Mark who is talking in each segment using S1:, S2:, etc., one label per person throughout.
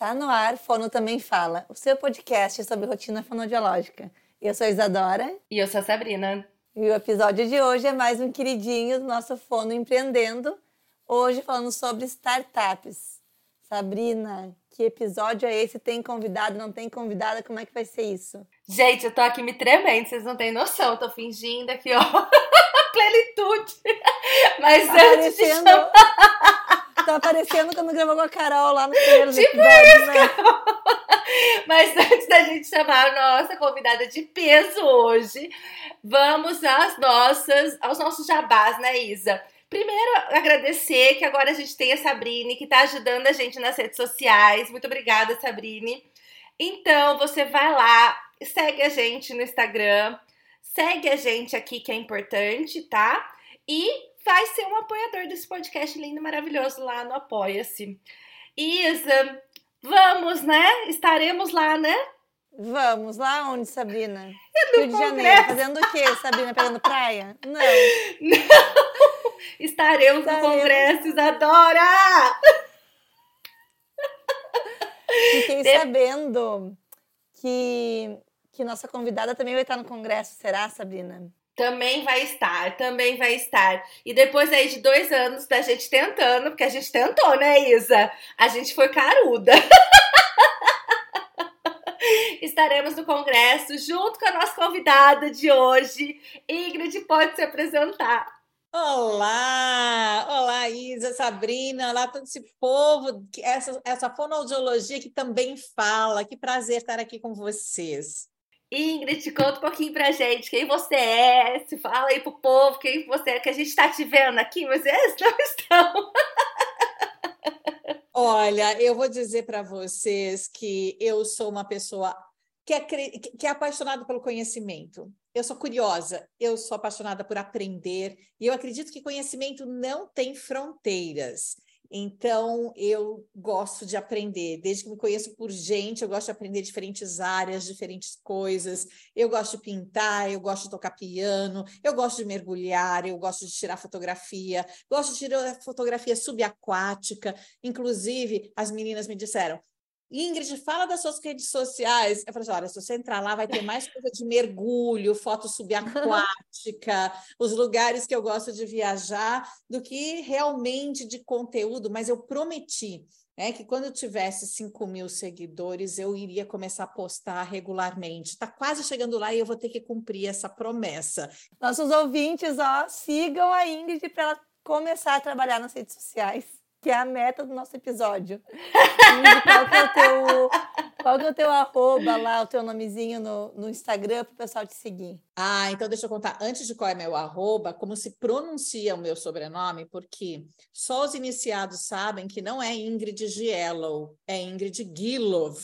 S1: Tá no ar, Fono Também Fala, o seu podcast sobre rotina fonodiológica. Eu sou a Isadora.
S2: E eu sou a Sabrina.
S1: E o episódio de hoje é mais um queridinho do nosso Fono Empreendendo. Hoje falando sobre startups. Sabrina, que episódio é esse? Tem convidado, não tem convidada? Como é que vai ser isso?
S2: Gente, eu tô aqui me tremendo, vocês não têm noção. Eu tô fingindo aqui, ó, plenitude. Mas
S1: tá
S2: antes de chamar...
S1: Tá aparecendo quando gravou com a Carol lá no primeiro
S2: tipo
S1: episódio,
S2: isso,
S1: né?
S2: Carol. Mas antes da gente chamar a nossa convidada de peso hoje, vamos às nossas, aos nossos jabás, né, Isa? Primeiro, agradecer que agora a gente tem a Sabrine, que tá ajudando a gente nas redes sociais. Muito obrigada, Sabrine. Então, você vai lá, segue a gente no Instagram, segue a gente aqui, que é importante, tá? E vai ser um apoiador desse podcast lindo e maravilhoso lá no Apoia-se. Isa, vamos, né? Estaremos lá, né?
S1: Vamos lá onde, Sabrina?
S2: É no
S1: Rio de
S2: Congresso.
S1: Janeiro. Fazendo o quê, Sabrina? Pegando praia? Não.
S2: Estaremos no
S1: Estaremos.
S2: Congresso, Isadora!
S1: Fiquei
S2: De-
S1: sabendo que, que nossa convidada também vai estar no congresso, será, Sabrina?
S2: Também vai estar, também vai estar. E depois aí de dois anos da gente tentando, porque a gente tentou, né, Isa? A gente foi caruda. Estaremos no congresso junto com a nossa convidada de hoje. Ingrid pode se apresentar.
S3: Olá, olá Isa, Sabrina, olá todo esse povo, essa, essa fonoaudiologia que também fala. Que prazer estar aqui com vocês.
S2: Ingrid, conta um pouquinho pra gente quem você é. Se fala aí pro povo quem você é, que a gente tá te vendo aqui, eles não estão.
S3: Olha, eu vou dizer para vocês que eu sou uma pessoa que é, que é apaixonada pelo conhecimento. Eu sou curiosa, eu sou apaixonada por aprender e eu acredito que conhecimento não tem fronteiras. Então, eu gosto de aprender. Desde que me conheço por gente, eu gosto de aprender diferentes áreas, diferentes coisas. Eu gosto de pintar, eu gosto de tocar piano, eu gosto de mergulhar, eu gosto de tirar fotografia, gosto de tirar fotografia subaquática. Inclusive, as meninas me disseram: Ingrid, fala das suas redes sociais. Eu falei assim: olha, se você entrar lá, vai ter mais coisa de mergulho, foto subaquática, os lugares que eu gosto de viajar, do que realmente de conteúdo. Mas eu prometi. né, que quando eu tivesse 5 mil seguidores, eu iria começar a postar regularmente. Está quase chegando lá e eu vou ter que cumprir essa promessa.
S1: Nossos ouvintes, ó, sigam a Ingrid para ela começar a trabalhar nas redes sociais, que é a meta do nosso episódio. Qual que é o teu, qual que é o teu arroba lá, o teu nomezinho no, no Instagram para o pessoal te seguir?
S3: Ah, então deixa eu contar antes de qual é meu arroba, como se pronuncia o meu sobrenome, porque só os iniciados sabem que não é Ingrid Giello, é Ingrid Gilov.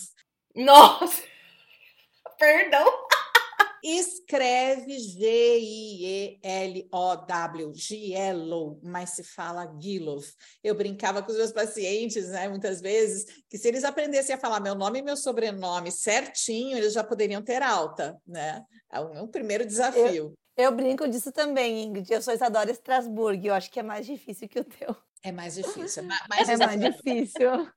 S2: Nossa! Perdão.
S3: Escreve G-I-E-L-O-W, Giello, mas se fala Gilov. Eu brincava com os meus pacientes, né, muitas vezes, que se eles aprendessem a falar meu nome e meu sobrenome certinho, eles já poderiam ter alta, né? É o meu primeiro desafio.
S1: Eu brinco disso também, Ingrid. Eu sou Isadora Strasburg. Eu acho que é mais difícil que o teu.
S3: É mais difícil, é ma- mais
S1: É mais
S3: desafiador.
S1: difícil.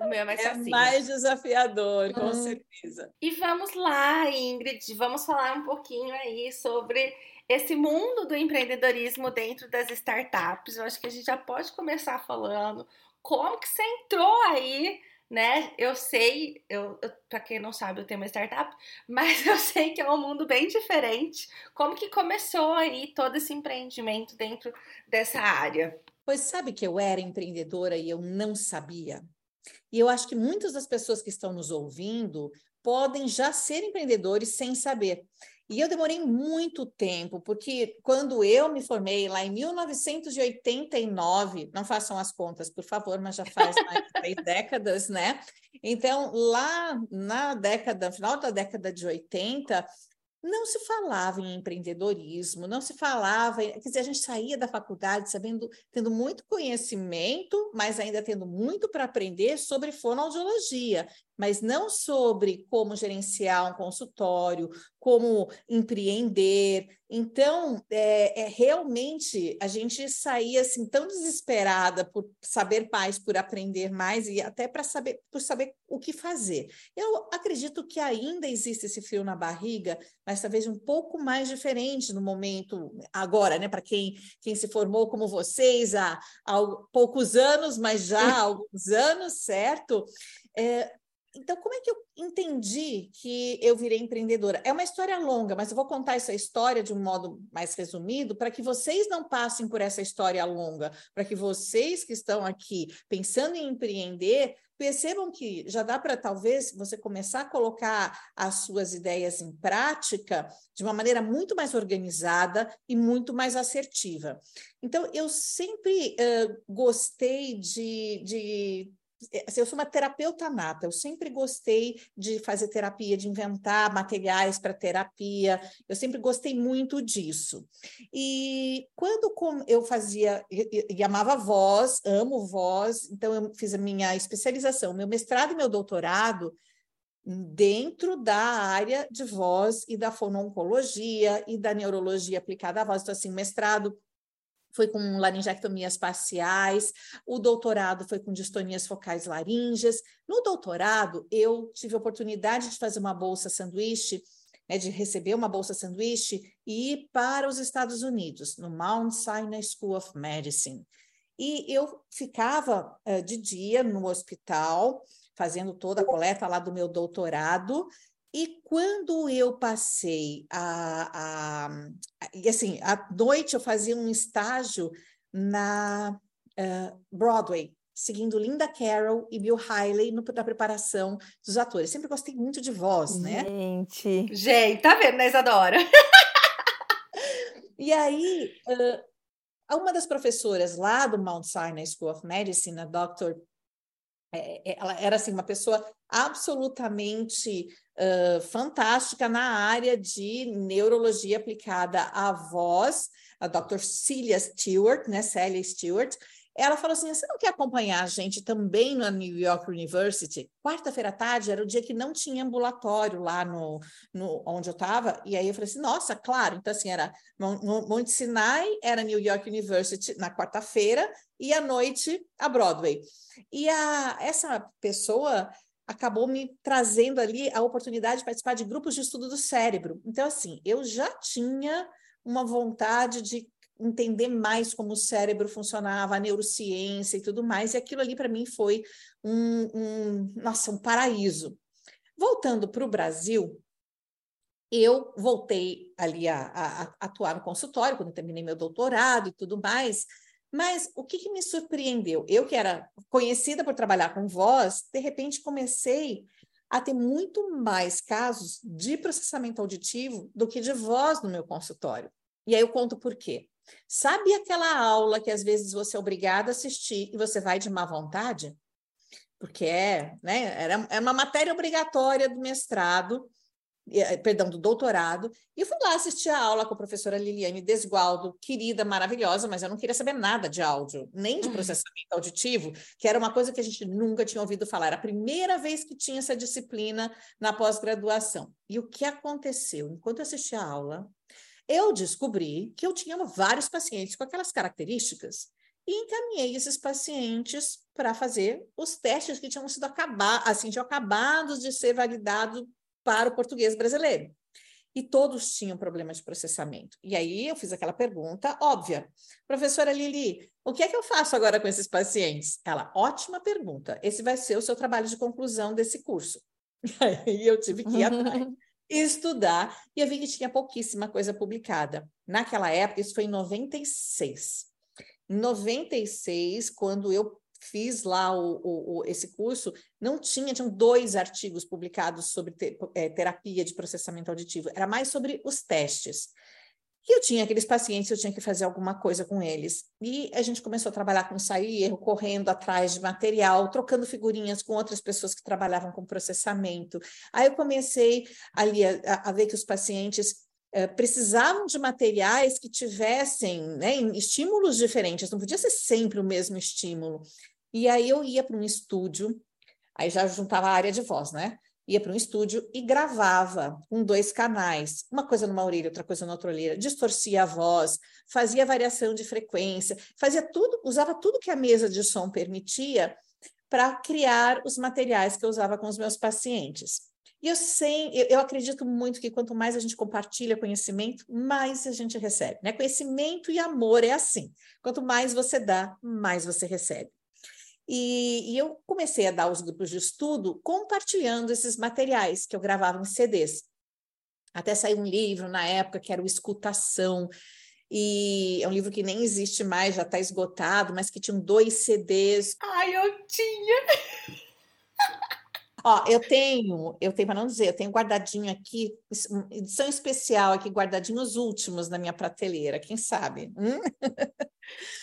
S2: O meu é mais
S3: É mais desafiador, com
S1: Hum.
S3: certeza.
S2: E vamos lá, Ingrid, vamos falar um pouquinho aí sobre esse mundo do empreendedorismo dentro das startups. Eu acho que a gente já pode começar falando como que você entrou aí, né? Eu sei, eu, eu para quem não sabe, eu tenho uma startup, mas eu sei que é um mundo bem diferente. Como que começou aí todo esse empreendimento dentro dessa área?
S3: Pois sabe que eu era empreendedora e eu não sabia? E eu acho que muitas das pessoas que estão nos ouvindo podem já ser empreendedores sem saber. E eu demorei muito tempo, porque quando eu me formei lá em 1989, não façam as contas, por favor, mas já faz mais de três décadas, né? Então, lá na década, final da década de 80, não se falava em empreendedorismo, não se falava, quer dizer, a gente saía da faculdade sabendo, tendo muito conhecimento, mas ainda tendo muito para aprender sobre fonoaudiologia, mas não sobre como gerenciar um consultório, como empreender. Então, é, é, realmente a gente saía assim tão desesperada por saber mais, por aprender mais e até para saber por saber o que fazer. Eu acredito que ainda existe esse frio na barriga, mas talvez um pouco mais diferente no momento agora, né? Para quem, quem se formou como vocês há, há poucos anos, mas já há alguns anos, certo? É, então, como é que eu entendi que eu virei empreendedora? É uma história longa, mas eu vou contar essa história de um modo mais resumido para que vocês não passem por essa história longa, para que vocês que estão aqui pensando em empreender percebam que já dá para talvez você começar a colocar as suas ideias em prática de uma maneira muito mais organizada e muito mais assertiva. Então, eu sempre uh, gostei de, de assim, eu sou uma terapeuta nata, eu sempre gostei de fazer terapia, de inventar materiais para terapia, eu sempre gostei muito disso. E quando eu fazia, e amava voz, amo voz, então eu fiz a minha especialização, meu mestrado e meu doutorado dentro da área de voz e da fononcologia e da neurologia aplicada à voz. Então, assim, mestrado foi com laringectomias parciais, o doutorado foi com distonias focais laríngeas. No doutorado, eu tive a oportunidade de fazer uma bolsa sanduíche, né, de receber uma bolsa sanduíche e ir para os Estados Unidos, no Mount Sinai School of Medicine. E eu ficava uh, de dia no hospital, fazendo toda a coleta lá do meu doutorado, e quando eu passei a, a, e assim, à noite eu fazia um estágio na uh, Broadway, seguindo Linda Carroll e Bill Haley no, na preparação dos atores. Sempre gostei muito de voz, né?
S1: Gente.
S2: Gente, tá vendo, né, Isadora?
S3: e aí, uh, uma das professoras lá do Mount Sinai School of Medicine, a Dr. É, é, ela era assim uma pessoa absolutamente uh, fantástica na área de neurologia aplicada à voz, a Dr. Celia Stewart, né, Celia Stewart, ela falou assim: você não quer acompanhar a gente também na New York University? Quarta-feira à tarde era o dia que não tinha ambulatório lá no, no onde eu estava. E aí eu falei assim: nossa, claro. Então, assim, era Monte Sinai, era New York University na quarta-feira, e à noite a Broadway. E a, essa pessoa acabou me trazendo ali a oportunidade de participar de grupos de estudo do cérebro. Então, assim, eu já tinha uma vontade de entender mais como o cérebro funcionava, a neurociência e tudo mais, e aquilo ali para mim foi um, um, nossa, um paraíso. Voltando para o Brasil, eu voltei ali a, a, a, atuar no consultório, quando terminei meu doutorado e tudo mais, mas o que, que me surpreendeu? Eu que era conhecida por trabalhar com voz, de repente comecei a ter muito mais casos de processamento auditivo do que de voz no meu consultório. E aí eu conto por quê. Sabe aquela aula que às vezes você é obrigada a assistir e você vai de má vontade? Porque é, né, era, é uma matéria obrigatória do mestrado, eh, perdão, do doutorado, e eu fui lá assistir a aula com a professora Liliane Desgualdo, querida, maravilhosa, mas eu não queria saber nada de áudio, nem de processamento auditivo, que era uma coisa que a gente nunca tinha ouvido falar. Era a primeira vez que tinha essa disciplina na pós-graduação. E o que aconteceu? Enquanto eu assistia a aula, eu descobri que eu tinha vários pacientes com aquelas características e encaminhei esses pacientes para fazer os testes que tinham sido acabar, assim, tinham acabado de ser validados para o português brasileiro. E todos tinham problema de processamento. E aí eu fiz aquela pergunta óbvia. Professora Lili, o que é que eu faço agora com esses pacientes? Ela, ótima pergunta. Esse vai ser o seu trabalho de conclusão desse curso. Aí eu tive que ir atrás estudar, e eu vi que tinha pouquíssima coisa publicada. Naquela época, isso foi em 96. Em 96, quando eu fiz lá o, o, o, esse curso, não tinha, tinham dois artigos publicados sobre te, é, terapia de processamento auditivo, era mais sobre os testes. E eu tinha aqueles pacientes, eu tinha que fazer alguma coisa com eles. E a gente começou a trabalhar com ensaio e erro, correndo atrás de material, trocando figurinhas com outras pessoas que trabalhavam com processamento. Aí eu comecei ali a, a ver que os pacientes eh, precisavam de materiais que tivessem né, estímulos diferentes, não podia ser sempre o mesmo estímulo. E aí eu ia para um estúdio Aí já juntava a área de voz, né? Ia para um estúdio e gravava com dois canais, uma coisa numa orelha, outra coisa na outra orelha, distorcia a voz, fazia variação de frequência, fazia tudo, usava tudo que a mesa de som permitia para criar os materiais que eu usava com os meus pacientes. E eu sei, eu, eu, acredito muito que quanto mais a gente compartilha conhecimento, mais a gente recebe. Né? Conhecimento e amor é assim. Quanto mais você dá, mais você recebe. E, e, eu comecei a dar os grupos de estudo compartilhando esses materiais que eu gravava em CDs. Até saiu um livro na época que era o Escutação, e é um livro que nem existe mais, já está esgotado, mas que tinha dois CDs.
S2: Ai, eu tinha!
S3: Ó, eu tenho, eu tenho para não dizer, eu tenho guardadinho aqui, edição especial aqui, guardadinho os últimos na minha prateleira, quem sabe? Hum?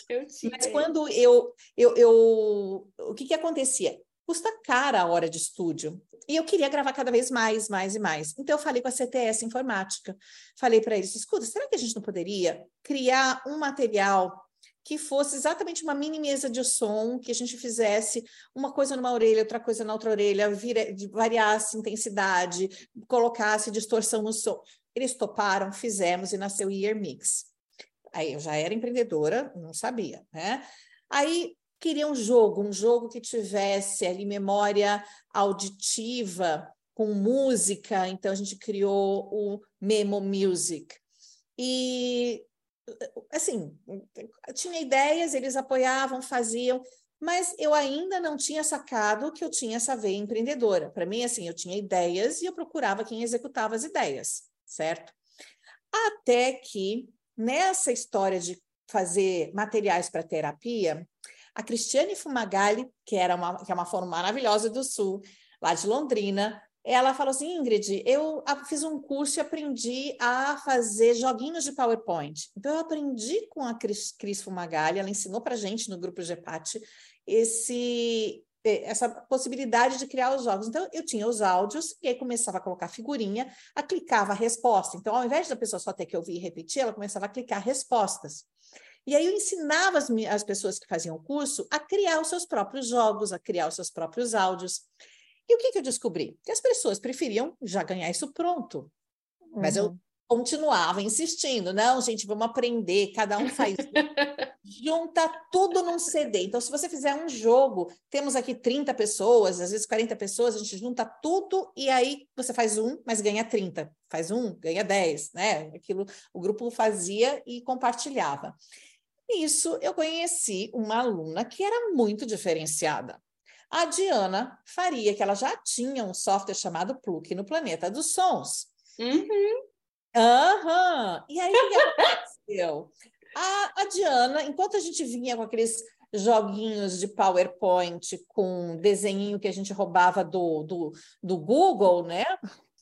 S2: Eu tinha.
S3: Mas quando eu, eu, eu o que que acontecia? Custa cara a hora de estúdio. E eu queria gravar cada vez mais, mais e mais. Então, eu falei com a CTS Informática. Falei para eles: escuta, será que a gente não poderia criar um material que fosse exatamente uma mini mesa de som, que a gente fizesse uma coisa numa orelha, outra coisa na outra orelha, vira, variasse intensidade, colocasse distorção no som. Eles toparam, fizemos e nasceu o Year Mix. Aí eu já era empreendedora, não sabia, né? Aí queria um jogo, um jogo que tivesse ali memória auditiva com música, então a gente criou o Memo Music. E assim, tinha ideias, eles apoiavam, faziam, mas eu ainda não tinha sacado que eu tinha essa veia empreendedora. Para mim, assim, eu tinha ideias e eu procurava quem executava as ideias, certo? Até que, nessa história de fazer materiais para terapia, a Cristiane Fumagalli, que, era uma, que é uma forma maravilhosa do Sul, lá de Londrina, ela falou assim, Ingrid, eu fiz um curso e aprendi a fazer joguinhos de PowerPoint. Então, eu aprendi com a Cris, Cris Fumagalli, ela ensinou para gente no grupo GEPAT esse, essa possibilidade de criar os jogos. Então, eu tinha os áudios e aí começava a colocar figurinha, a clicava a resposta. Então, ao invés da pessoa só ter que ouvir e repetir, ela começava a clicar respostas. E aí eu ensinava as, as pessoas que faziam o curso a criar os seus próprios jogos, a criar os seus próprios áudios. E o que, que eu descobri? Que as pessoas preferiam já ganhar isso pronto. Uhum. Mas eu uhum. continuava insistindo, não, gente, vamos aprender, cada um faz. Junta tudo num CD. Então, se você fizer um jogo, temos aqui 30 pessoas, às vezes 40 pessoas, a gente junta tudo e aí você faz um, mas ganha 30. Faz um, ganha 10, né? Aquilo o grupo fazia e compartilhava. Nisso, eu conheci uma aluna que era muito diferenciada. A Diana Faria, que ela já tinha um software chamado Pluk no Planeta dos Sons.
S2: Uhum.
S3: Aham. E aí, o que aconteceu? A, a Diana, enquanto a gente vinha com aqueles joguinhos de PowerPoint com desenho que a gente roubava do, do, do Google, né?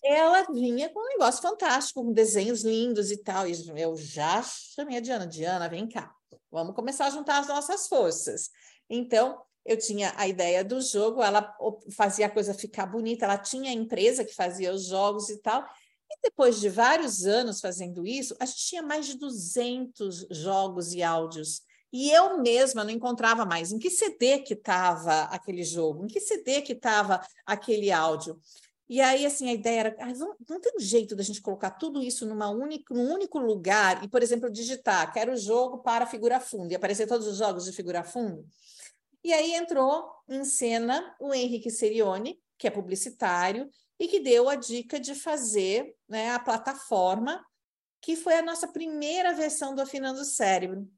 S3: Ela vinha com um negócio fantástico, com desenhos lindos e tal. E eu já chamei a Diana, Diana, vem cá, vamos começar a juntar as nossas forças. Então, eu tinha a ideia do jogo, ela fazia a coisa ficar bonita, ela tinha a empresa que fazia os jogos e tal. E depois de vários anos fazendo isso, a gente tinha mais de 200 jogos e áudios. E eu mesma não encontrava mais em que CD que estava aquele jogo, em que CD que estava aquele áudio. E aí, assim, a ideia era, ah, não, não, tem jeito da gente colocar tudo isso numa única, num único lugar e, por exemplo, digitar, quero jogo para figura fundo, e aparecer todos os jogos de figura fundo. E aí entrou em cena o Henrique Serione, que é publicitário, e que deu a dica de fazer né, a plataforma, que foi a nossa primeira versão do Afinando o Cérebro.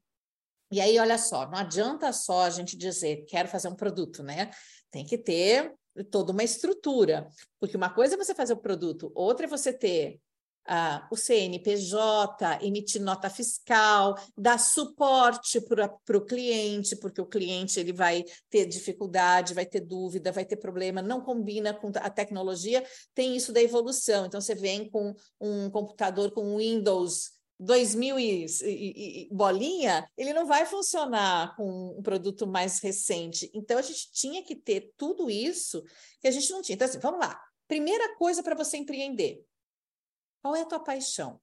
S3: E aí, olha só, não adianta só a gente dizer, quero fazer um produto, né? Tem que ter toda uma estrutura. Porque uma coisa é você fazer o produto, outra é você ter o CNPJ, emitir nota fiscal, dar suporte para o cliente, porque o cliente ele vai ter dificuldade, vai ter dúvida, vai ter problema, não combina com a tecnologia, tem isso da evolução. Então, você vem com um computador com Windows 2000 e, e, e, bolinha, ele não vai funcionar com um produto mais recente. Então, a gente tinha que ter tudo isso que a gente não tinha. Então, assim, vamos lá. Primeira coisa para você empreender, qual é a tua paixão?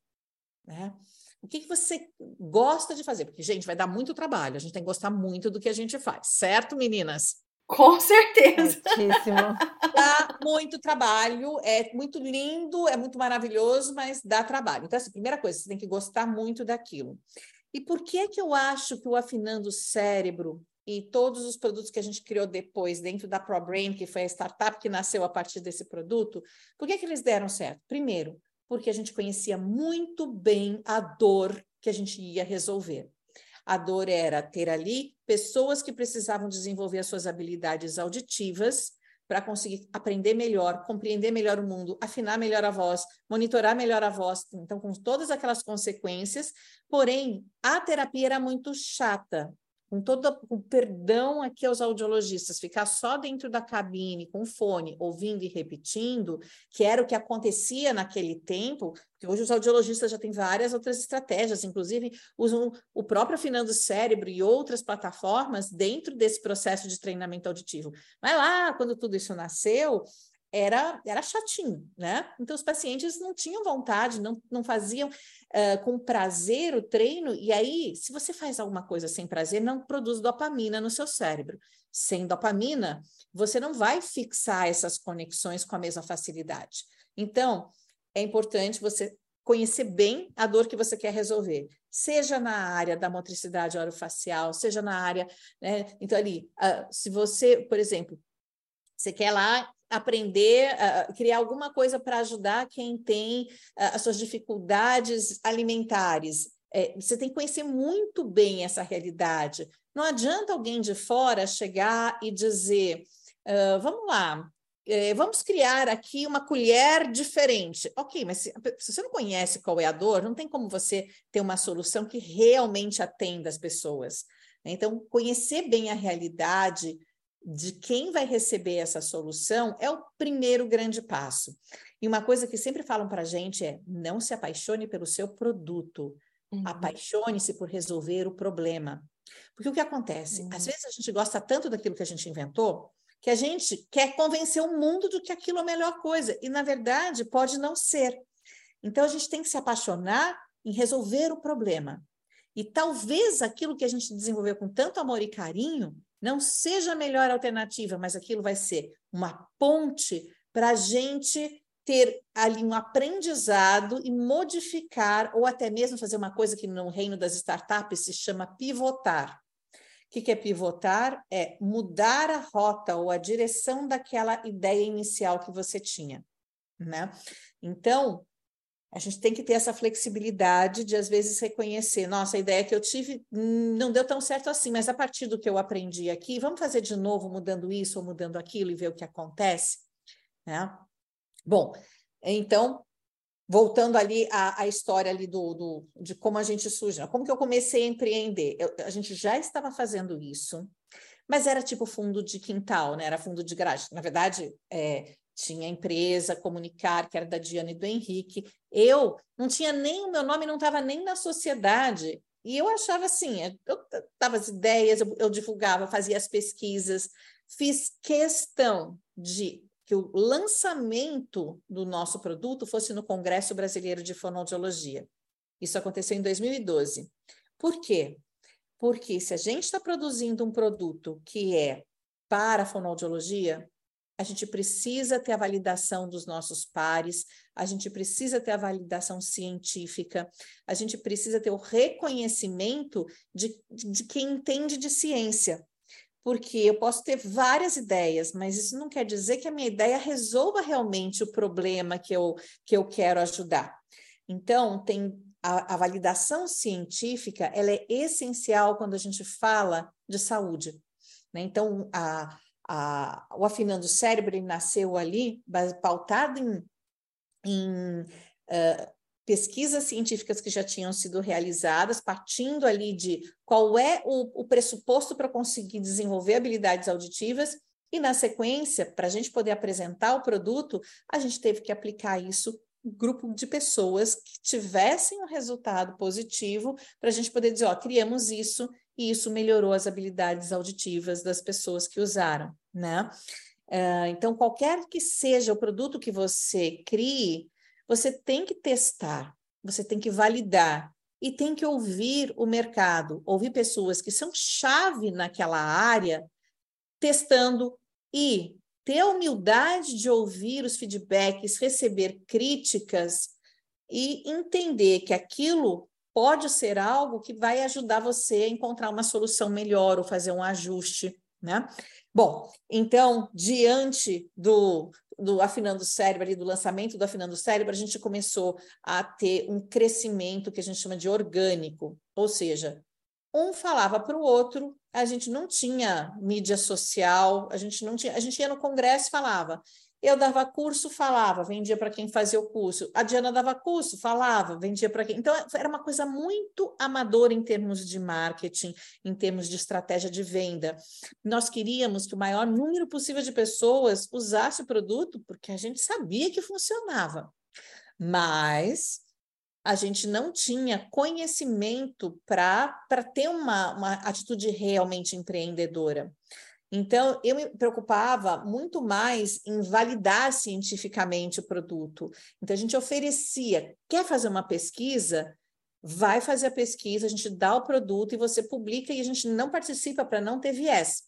S3: Né? O que, que você gosta de fazer? Porque, gente, vai dar muito trabalho, a gente tem que gostar muito do que a gente faz, certo, meninas?
S2: Com certeza.
S1: Certíssimo.
S3: Dá muito trabalho, é muito lindo, é muito maravilhoso, mas dá trabalho. Então, assim, primeira coisa, você tem que gostar muito daquilo. E por que que eu acho que o Afinando o Cérebro e todos os produtos que a gente criou depois dentro da ProBrain, que foi a startup que nasceu a partir desse produto, por que que eles deram certo? Primeiro, porque a gente conhecia muito bem a dor que a gente ia resolver. A dor era ter ali pessoas que precisavam desenvolver as suas habilidades auditivas para conseguir aprender melhor, compreender melhor o mundo, afinar melhor a voz, monitorar melhor a voz, então com todas aquelas consequências. Porém, a terapia era muito chata com todo o perdão aqui aos audiologistas, ficar só dentro da cabine com fone, ouvindo e repetindo, que era o que acontecia naquele tempo, porque hoje os audiologistas já têm várias outras estratégias, inclusive usam o próprio Afinando Cérebro e outras plataformas dentro desse processo de treinamento auditivo. Mas lá, quando tudo isso nasceu, era, era chatinho, né? Então, os pacientes não tinham vontade, não, não faziam uh, com prazer o treino, e aí, se você faz alguma coisa sem prazer, não produz dopamina no seu cérebro. Sem dopamina, você não vai fixar essas conexões com a mesma facilidade. Então, é importante você conhecer bem a dor que você quer resolver, seja na área da motricidade orofacial, seja na área, né? Então, ali, uh, se você, por exemplo, você quer lá aprender, uh, criar alguma coisa para ajudar quem tem uh, as suas dificuldades alimentares. É, você tem que conhecer muito bem essa realidade. Não adianta alguém de fora chegar e dizer: uh, vamos lá, é, vamos criar aqui uma colher diferente. Ok, mas se, se, você não conhece qual é a dor, não tem como você ter uma solução que realmente atenda as pessoas. Então, conhecer bem a realidade de quem vai receber essa solução é o primeiro grande passo. E uma coisa que sempre falam para a gente é: não se apaixone pelo seu produto, uhum. apaixone-se por resolver o problema. Porque o que acontece? Uhum. Às vezes a gente gosta tanto daquilo que a gente inventou que a gente quer convencer o mundo de que aquilo é a melhor coisa, e na verdade pode não ser. Então a gente tem que se apaixonar em resolver o problema. E talvez aquilo que a gente desenvolveu com tanto amor e carinho não seja a melhor alternativa, mas aquilo vai ser uma ponte para a gente ter ali um aprendizado e modificar, ou até mesmo fazer uma coisa que no reino das startups se chama pivotar. O que, que é pivotar? É mudar a rota ou a direção daquela ideia inicial que você tinha. Né? Então, a gente tem que ter essa flexibilidade de, às vezes, reconhecer: nossa, a ideia que eu tive não deu tão certo assim, mas a partir do que eu aprendi aqui, vamos fazer de novo, mudando isso ou mudando aquilo e ver o que acontece. Né? Bom, então, voltando ali à, à história ali do, do, de como a gente surge, né? como que eu comecei a empreender? Eu, a gente já estava fazendo isso, mas era tipo fundo de quintal, né? Era fundo de garagem. Na verdade, é, tinha empresa Comunicar, que era da Diana e do Henrique. Eu não tinha nem o meu nome, não estava nem na sociedade. E eu achava assim, eu dava as ideias, eu, eu divulgava, fazia as pesquisas, fiz questão de que o lançamento do nosso produto fosse no Congresso Brasileiro de Fonoaudiologia. Isso aconteceu em 2012. Por quê? Porque se a gente está produzindo um produto que é para a fonoaudiologia, a gente precisa ter a validação dos nossos pares, a gente precisa ter a validação científica, a gente precisa ter o reconhecimento de, de quem entende de ciência. Porque eu posso ter várias ideias, mas isso não quer dizer que a minha ideia resolva realmente o problema que eu, que eu quero ajudar. Então, tem a, a validação científica, ela é essencial quando a gente fala de saúde. Né? Então, a, a, o Afinando o Cérebro nasceu ali, pautado em, em uh, pesquisas científicas que já tinham sido realizadas, partindo ali de qual é o, o pressuposto para conseguir desenvolver habilidades auditivas, e na sequência, para a gente poder apresentar o produto, a gente teve que aplicar isso grupo de pessoas que tivessem um resultado positivo para a gente poder dizer, ó, criamos isso e isso melhorou as habilidades auditivas das pessoas que usaram né? Uh, então, qualquer que seja o produto que você crie, você tem que testar, você tem que validar e tem que ouvir o mercado, ouvir pessoas que são chave naquela área testando e ter a humildade de ouvir os feedbacks, receber críticas e entender que aquilo pode ser algo que vai ajudar você a encontrar uma solução melhor ou fazer um ajuste, né? Bom, então, diante do, do Afinando o Cérebro, ali, do lançamento do Afinando o Cérebro, a gente começou a ter um crescimento que a gente chama de orgânico, ou seja, um falava para o outro, a gente não tinha mídia social, a gente não tinha, a gente ia no congresso e falava. Eu dava curso, falava, vendia para quem fazia o curso. A Diana dava curso, falava, vendia para quem. Então, era uma coisa muito amadora em termos de marketing, em termos de estratégia de venda. Nós queríamos que o maior número possível de pessoas usasse o produto, porque a gente sabia que funcionava. Mas a gente não tinha conhecimento para ter uma, uma atitude realmente empreendedora. Então, eu me preocupava muito mais em validar cientificamente o produto. Então, a gente oferecia, quer fazer uma pesquisa? Vai fazer a pesquisa, a gente dá o produto e você publica e a gente não participa para não ter viés.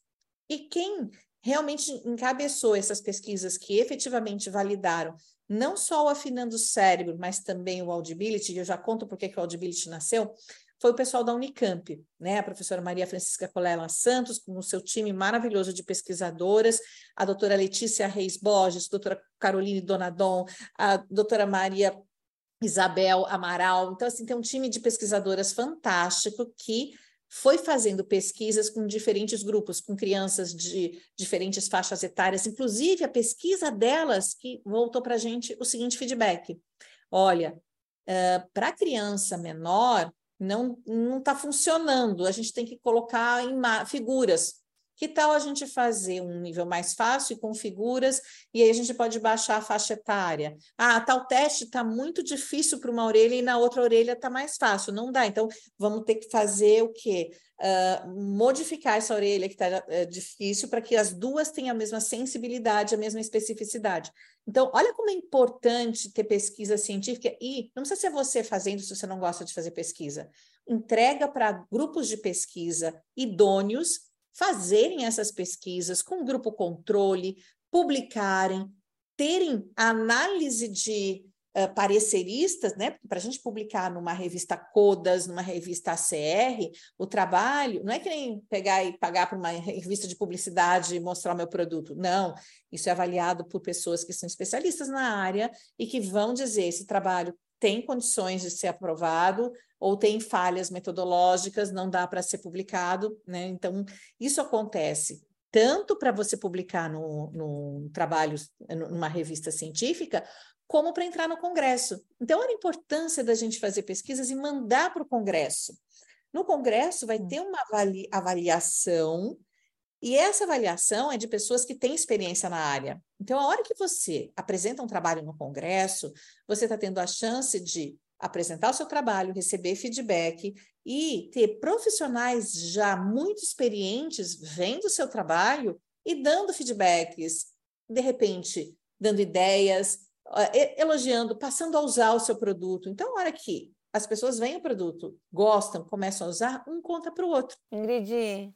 S3: E quem realmente encabeçou essas pesquisas que efetivamente validaram não só o Afinando o Cérebro, mas também o Audibility, e eu já conto por que o Audibility nasceu, foi o pessoal da Unicamp, né? A professora Maria Francisca Colela Santos, com o seu time maravilhoso de pesquisadoras, a doutora Letícia Reis Borges, a doutora Caroline Donadon, a doutora Maria Isabel Amaral. Então, assim, tem um time de pesquisadoras fantástico que foi fazendo pesquisas com diferentes grupos, com crianças de diferentes faixas etárias, inclusive a pesquisa delas que voltou para a gente o seguinte feedback: olha, uh, para criança menor, não não está funcionando. A gente tem que colocar em figuras. Que tal a gente fazer um nível mais fácil com figuras e aí a gente pode baixar a faixa etária? Ah, tal teste está muito difícil para uma orelha e na outra orelha está mais fácil. Não dá. Então, vamos ter que fazer o quê? Uh, modificar essa orelha que está uh, eh, difícil para que as duas tenham a mesma sensibilidade, a mesma especificidade. Então, olha como é importante ter pesquisa científica e não precisa ser você fazendo se você não gosta de fazer pesquisa. Entrega para grupos de pesquisa idôneos fazerem essas pesquisas com grupo controle, publicarem, terem análise de uh, pareceristas, né? Para a gente publicar numa revista Codas, numa revista ACR, o trabalho não é que nem pegar e pagar para uma revista de publicidade e mostrar o meu produto. Não, isso é avaliado por pessoas que são especialistas na área e que vão dizer esse trabalho tem condições de ser aprovado ou tem falhas metodológicas, não dá para ser publicado, né? Então, isso acontece tanto para você publicar no, no trabalho, numa revista científica, como para entrar no Congresso. Então, olha a importância da gente fazer pesquisas e mandar para o Congresso. No Congresso vai ter uma avaliação, e essa avaliação é de pessoas que têm experiência na área. Então, a hora que você apresenta um trabalho no Congresso, você está tendo a chance de apresentar o seu trabalho, receber feedback e ter profissionais já muito experientes vendo o seu trabalho e dando feedbacks, de repente, dando ideias, elogiando, passando a usar o seu produto. Então, a hora que as pessoas veem o produto, gostam, começam a usar, um conta para o outro.
S1: Ingrid,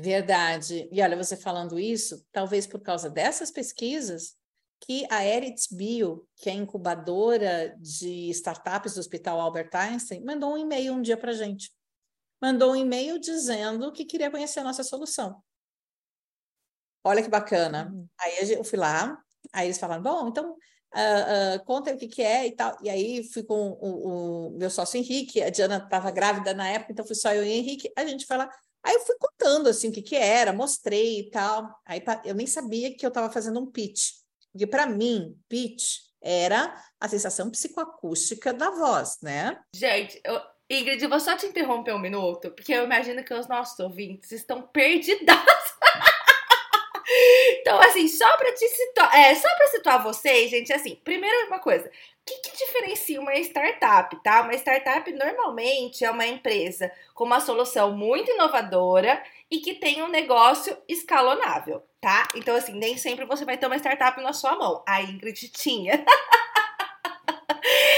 S3: Verdade. E olha, você falando isso, talvez por causa dessas pesquisas, que a Eritz Bio, que é incubadora de startups do Hospital Albert Einstein, mandou um e-mail um dia para a gente. Mandou um e-mail dizendo que queria conhecer a nossa solução. Olha que bacana. Uhum. Aí eu fui lá, aí eles falaram, bom, então uh, uh, conta o que, que é e tal. E aí fui com o, o meu sócio Henrique, a Diana estava grávida na época, então fui só eu e o Henrique, a gente foi lá. Aí eu fui contando assim o que, que era, mostrei e tal. Aí eu nem sabia que eu estava fazendo um pitch. Porque para mim, pitch era a sensação psicoacústica da voz, né?
S2: Gente, eu, Ingrid, vou só te interromper um minuto, porque eu imagino que os nossos ouvintes estão perdidos. Então, assim, só para te situar, é, só para situar vocês, gente, assim, primeiro uma coisa, o que, que diferencia uma startup, tá? Uma startup normalmente é uma empresa com uma solução muito inovadora e que tem um negócio escalonável, tá? Então, assim, nem sempre você vai ter uma startup na sua mão. A Ingrid tinha.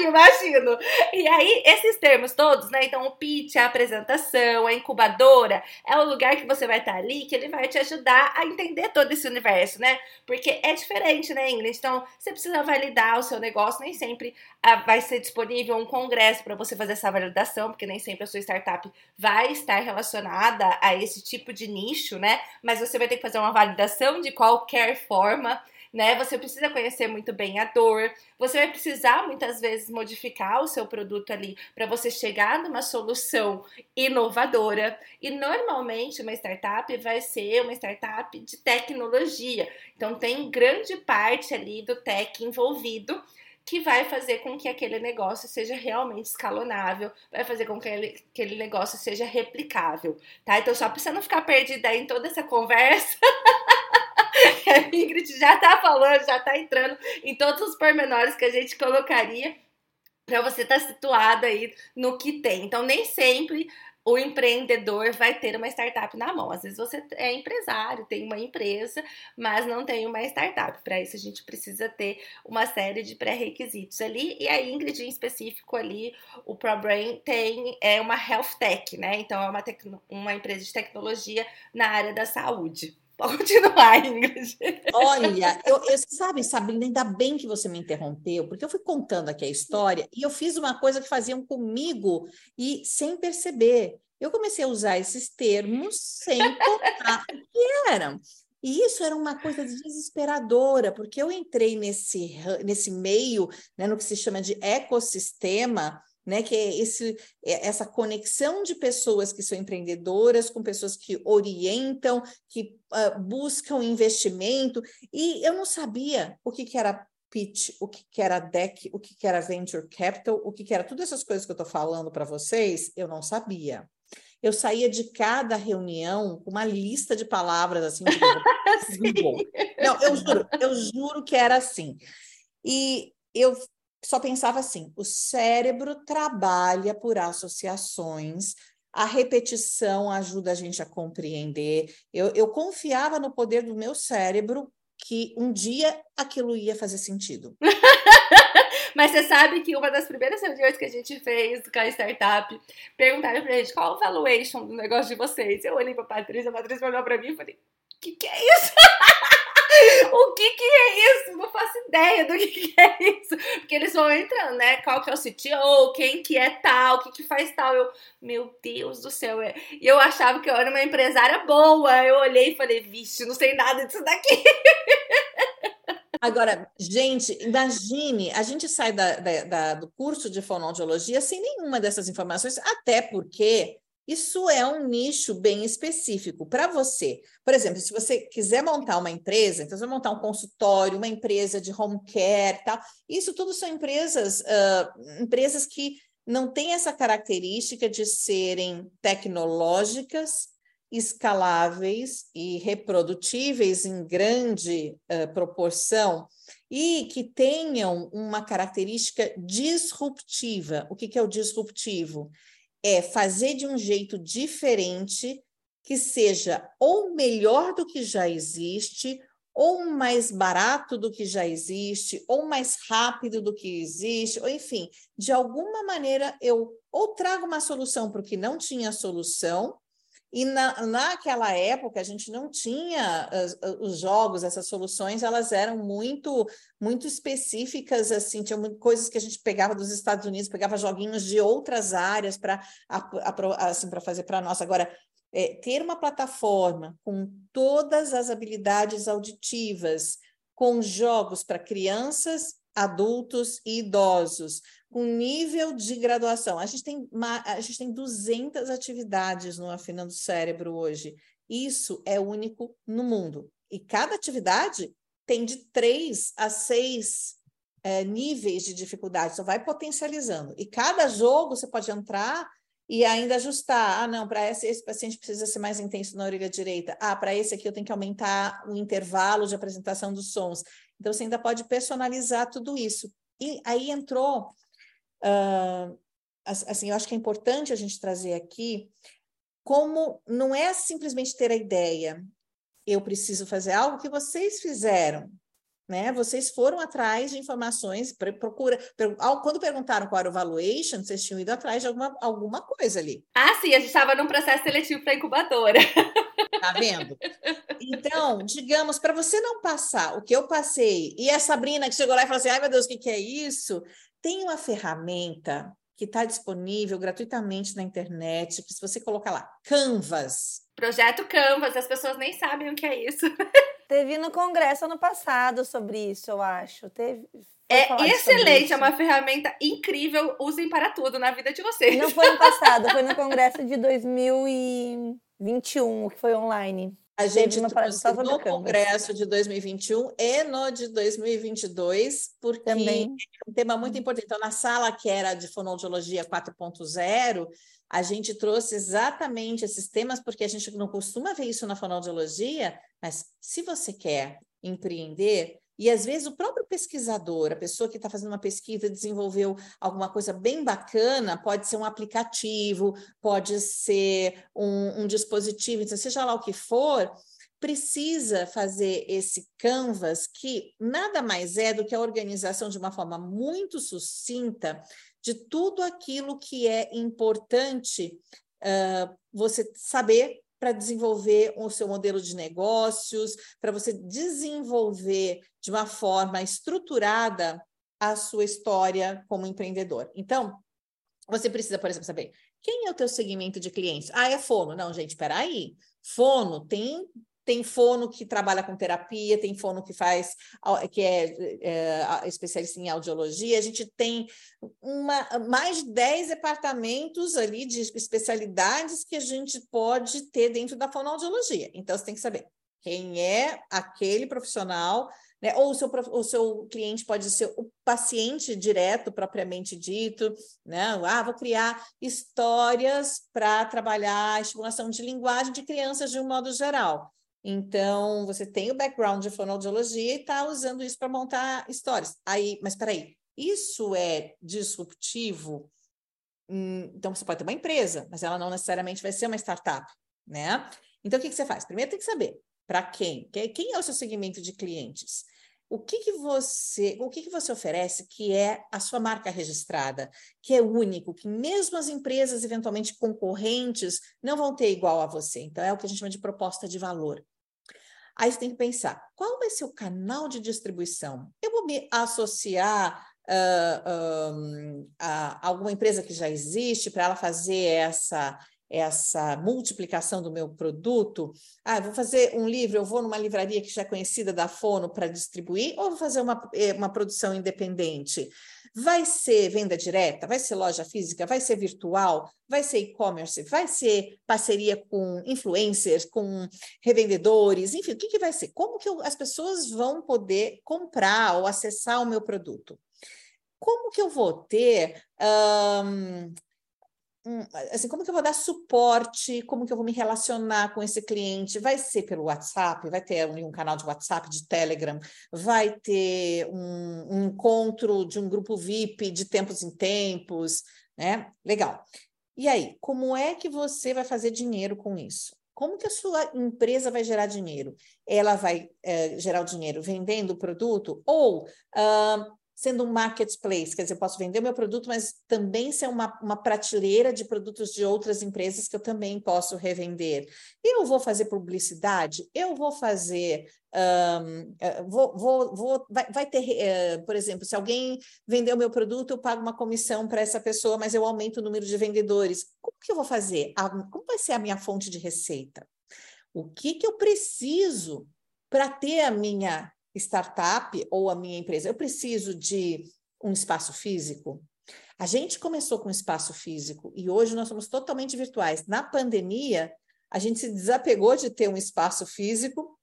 S2: imagino. E aí, esses termos todos, né? Então, o pitch, a apresentação, a incubadora, é o lugar que você vai estar ali, que ele vai te ajudar a entender todo esse universo, né? Porque é diferente, né, Ingrid? Então, você precisa validar o seu negócio, nem sempre ah, vai ser disponível um congresso para você fazer essa validação, porque nem sempre a sua startup vai estar relacionada a esse tipo de nicho, né? Mas você vai ter que fazer uma validação de qualquer forma né? Você precisa conhecer muito bem a dor. Você vai precisar muitas vezes modificar o seu produto ali para você chegar numa solução inovadora. E normalmente uma startup vai ser uma startup de tecnologia. Então tem grande parte ali do tech envolvido que vai fazer com que aquele negócio seja realmente escalonável, vai fazer com que aquele, negócio seja replicável, tá? Então, só para você não ficar perdida em toda essa conversa, a Ingrid já tá falando, já tá entrando em todos os pormenores que a gente colocaria para você estar tá situado aí no que tem. Então, nem sempre o empreendedor vai ter uma startup na mão. Às vezes você é empresário, tem uma empresa, mas não tem uma startup. Para isso a gente precisa ter uma série de pré-requisitos ali. E a Ingrid em específico ali, o ProBrain tem é uma health tech, né? Então é uma, uma empresa de tecnologia na área da saúde. Pode continuar, Ingrid.
S3: Olha, eu, eu, sabe, Sabrina, ainda bem que você me interrompeu, porque eu fui contando aqui a história e eu fiz uma coisa que faziam comigo e sem perceber. Eu comecei a usar esses termos sem contar o que eram. E isso era uma coisa desesperadora, porque eu entrei nesse, nesse meio, né, no que se chama de ecossistema, né, que é esse, é essa conexão de pessoas que são empreendedoras com pessoas que orientam, que uh, buscam investimento, e eu não sabia o que, que era pitch, o que, que era deck, o que, que era venture capital, o que, que era todas essas coisas que eu estou falando para vocês, eu não sabia. Eu saía de cada reunião com uma lista de palavras assim. Não, eu juro, eu juro que era assim. E eu só pensava assim: o cérebro trabalha por associações, a repetição ajuda a gente a compreender. Eu, eu confiava no poder do meu cérebro que um dia aquilo ia fazer sentido.
S2: Mas você sabe que uma das primeiras reuniões que a gente fez com a startup, perguntaram pra gente qual o valuation do negócio de vocês. Eu olhei pra Patrícia, a Patrícia olhou pra mim e falei: que, que é isso? o que que é isso? Não faço ideia do que, que é isso. Porque eles vão entrando, né? Qual que é o CTO, quem que é tal, o que que faz tal. Eu, meu Deus do céu. É. E eu achava que eu era uma empresária boa. Eu olhei e falei, vixe, não sei nada disso daqui.
S3: Agora, gente, imagine, a gente sai da, da, da, do curso de fonoaudiologia sem nenhuma dessas informações, até porque isso é um nicho bem específico para você. Por exemplo, se você quiser montar uma empresa, então você vai montar um consultório, uma empresa de home care, tal. Isso tudo são empresas, uh, empresas que não têm essa característica de serem tecnológicas, escaláveis e reprodutíveis em grande uh, proporção e que tenham uma característica disruptiva. O que, que é o disruptivo? É fazer de um jeito diferente que seja ou melhor do que já existe, ou mais barato do que já existe, ou mais rápido do que existe, ou enfim, de alguma maneira eu ou trago uma solução para o que não tinha solução, E na, naquela época a gente não tinha os, os jogos, essas soluções, elas eram muito muito específicas, assim, tinha coisas que a gente pegava dos Estados Unidos, pegava joguinhos de outras áreas para assim, fazer para nós. Agora, é, ter uma plataforma com todas as habilidades auditivas, com jogos para crianças, adultos e idosos, com nível de graduação. A gente tem, a gente tem 200 atividades no Afinando Cérebro hoje. Isso é único no mundo. E cada atividade tem de três a seis é, níveis de dificuldade, só vai potencializando. E cada jogo você pode entrar e ainda ajustar. Ah, não, para esse, esse paciente precisa ser mais intenso na orelha direita. Ah, para esse aqui eu tenho que aumentar o intervalo de apresentação dos sons. Então, você ainda pode personalizar tudo isso. E aí entrou uh, assim, eu acho que é importante a gente trazer aqui como não é simplesmente ter a ideia, eu preciso fazer algo que vocês fizeram, né? Vocês foram atrás de informações, procura, quando perguntaram qual era o valuation, vocês tinham ido atrás de alguma, alguma coisa ali.
S2: Ah, sim, a gente estava num processo seletivo para incubadora.
S3: Tá vendo? Então, digamos, para você não passar o que eu passei, e a Sabrina que chegou lá e falou assim: ai meu Deus, o que, que é isso? Tem uma ferramenta que está disponível gratuitamente na internet, que se você colocar lá, Canvas.
S2: Projeto Canvas, as pessoas nem sabem o que é isso.
S1: Teve no congresso ano passado sobre isso, eu acho. Teve.
S2: É excelente, é uma ferramenta incrível. Usem para tudo na vida de vocês.
S1: Não foi no passado, foi no congresso de 2021, que foi online.
S3: A gente trouxe no congresso de 2021 e no de 2022, porque Também. é um tema muito uhum. importante. Então, na sala que era de fonoaudiologia 4.0, a gente trouxe exatamente esses temas, porque a gente não costuma ver isso na fonoaudiologia, mas se você quer empreender, e às vezes o próprio pesquisador, a pessoa que está fazendo uma pesquisa, desenvolveu alguma coisa bem bacana, pode ser um aplicativo, pode ser um, um dispositivo, então, seja lá o que for, precisa fazer esse canvas que nada mais é do que a organização de uma forma muito sucinta de tudo aquilo que é importante uh, você saber para desenvolver o seu modelo de negócios, para você desenvolver de uma forma estruturada a sua história como empreendedor. Então, você precisa, por exemplo, saber quem é o teu segmento de clientes. Ah, é fono. Não, gente, espera aí. Fono tem tem fono que trabalha com terapia, tem fono que faz, que é, é especialista em audiologia. A gente tem uma, mais de 10 departamentos ali de especialidades que a gente pode ter dentro da fonoaudiologia. Então, você tem que saber quem é aquele profissional, né? ou o seu, o seu cliente pode ser o paciente direto, propriamente dito, né? Ah, vou criar histórias para trabalhar a estimulação de linguagem de crianças de um modo geral. Então, você tem o background de fonoaudiologia e está usando isso para montar histórias. Aí, mas espera aí, isso é disruptivo? Hum, então, você pode ter uma empresa, mas ela não necessariamente vai ser uma startup, né? Então, o que, que você faz? Primeiro tem que saber para quem? Quem é o seu segmento de clientes? O que, que você, o que, que você oferece que é a sua marca registrada, que é único, que mesmo as empresas eventualmente concorrentes não vão ter igual a você. Então é o que a gente chama de proposta de valor. Aí você tem que pensar, qual vai ser o canal de distribuição? Eu vou me associar uh, um, a alguma empresa que já existe para ela fazer essa essa multiplicação do meu produto. Ah, vou fazer um livro, eu vou numa livraria que já é conhecida da Fono para distribuir, ou vou fazer uma, eh, uma produção independente? Vai ser venda direta? Vai ser loja física? Vai ser virtual? Vai ser e-commerce? Vai ser parceria com influencers, com revendedores? Enfim, o que, que vai ser? Como que eu, as pessoas vão poder comprar ou acessar o meu produto? Como que eu vou ter um, assim, como que eu vou dar suporte, como que eu vou me relacionar com esse cliente? Vai ser pelo WhatsApp, vai ter um, um canal de WhatsApp, de Telegram, vai ter um, um, encontro de um grupo VIP de tempos em tempos, né? Legal. E aí, como é que você vai fazer dinheiro com isso? Como que a sua empresa vai gerar dinheiro? Ela vai é, gerar o dinheiro vendendo o produto ou uh, sendo um marketplace, quer dizer, eu posso vender meu produto, mas também ser uma, uma prateleira de produtos de outras empresas que eu também posso revender. Eu vou fazer publicidade, eu vou fazer, um, vou, vou, vou, vai, vai ter, uh, por exemplo, se alguém vender o meu produto, eu pago uma comissão para essa pessoa, mas eu aumento o número de vendedores. Como que eu vou fazer? Como vai ser a minha fonte de receita? O que, que eu preciso para ter a minha startup ou a minha empresa, eu preciso de um espaço físico? A gente começou com espaço físico e hoje nós somos totalmente virtuais. Na pandemia, a gente se desapegou de ter um espaço físico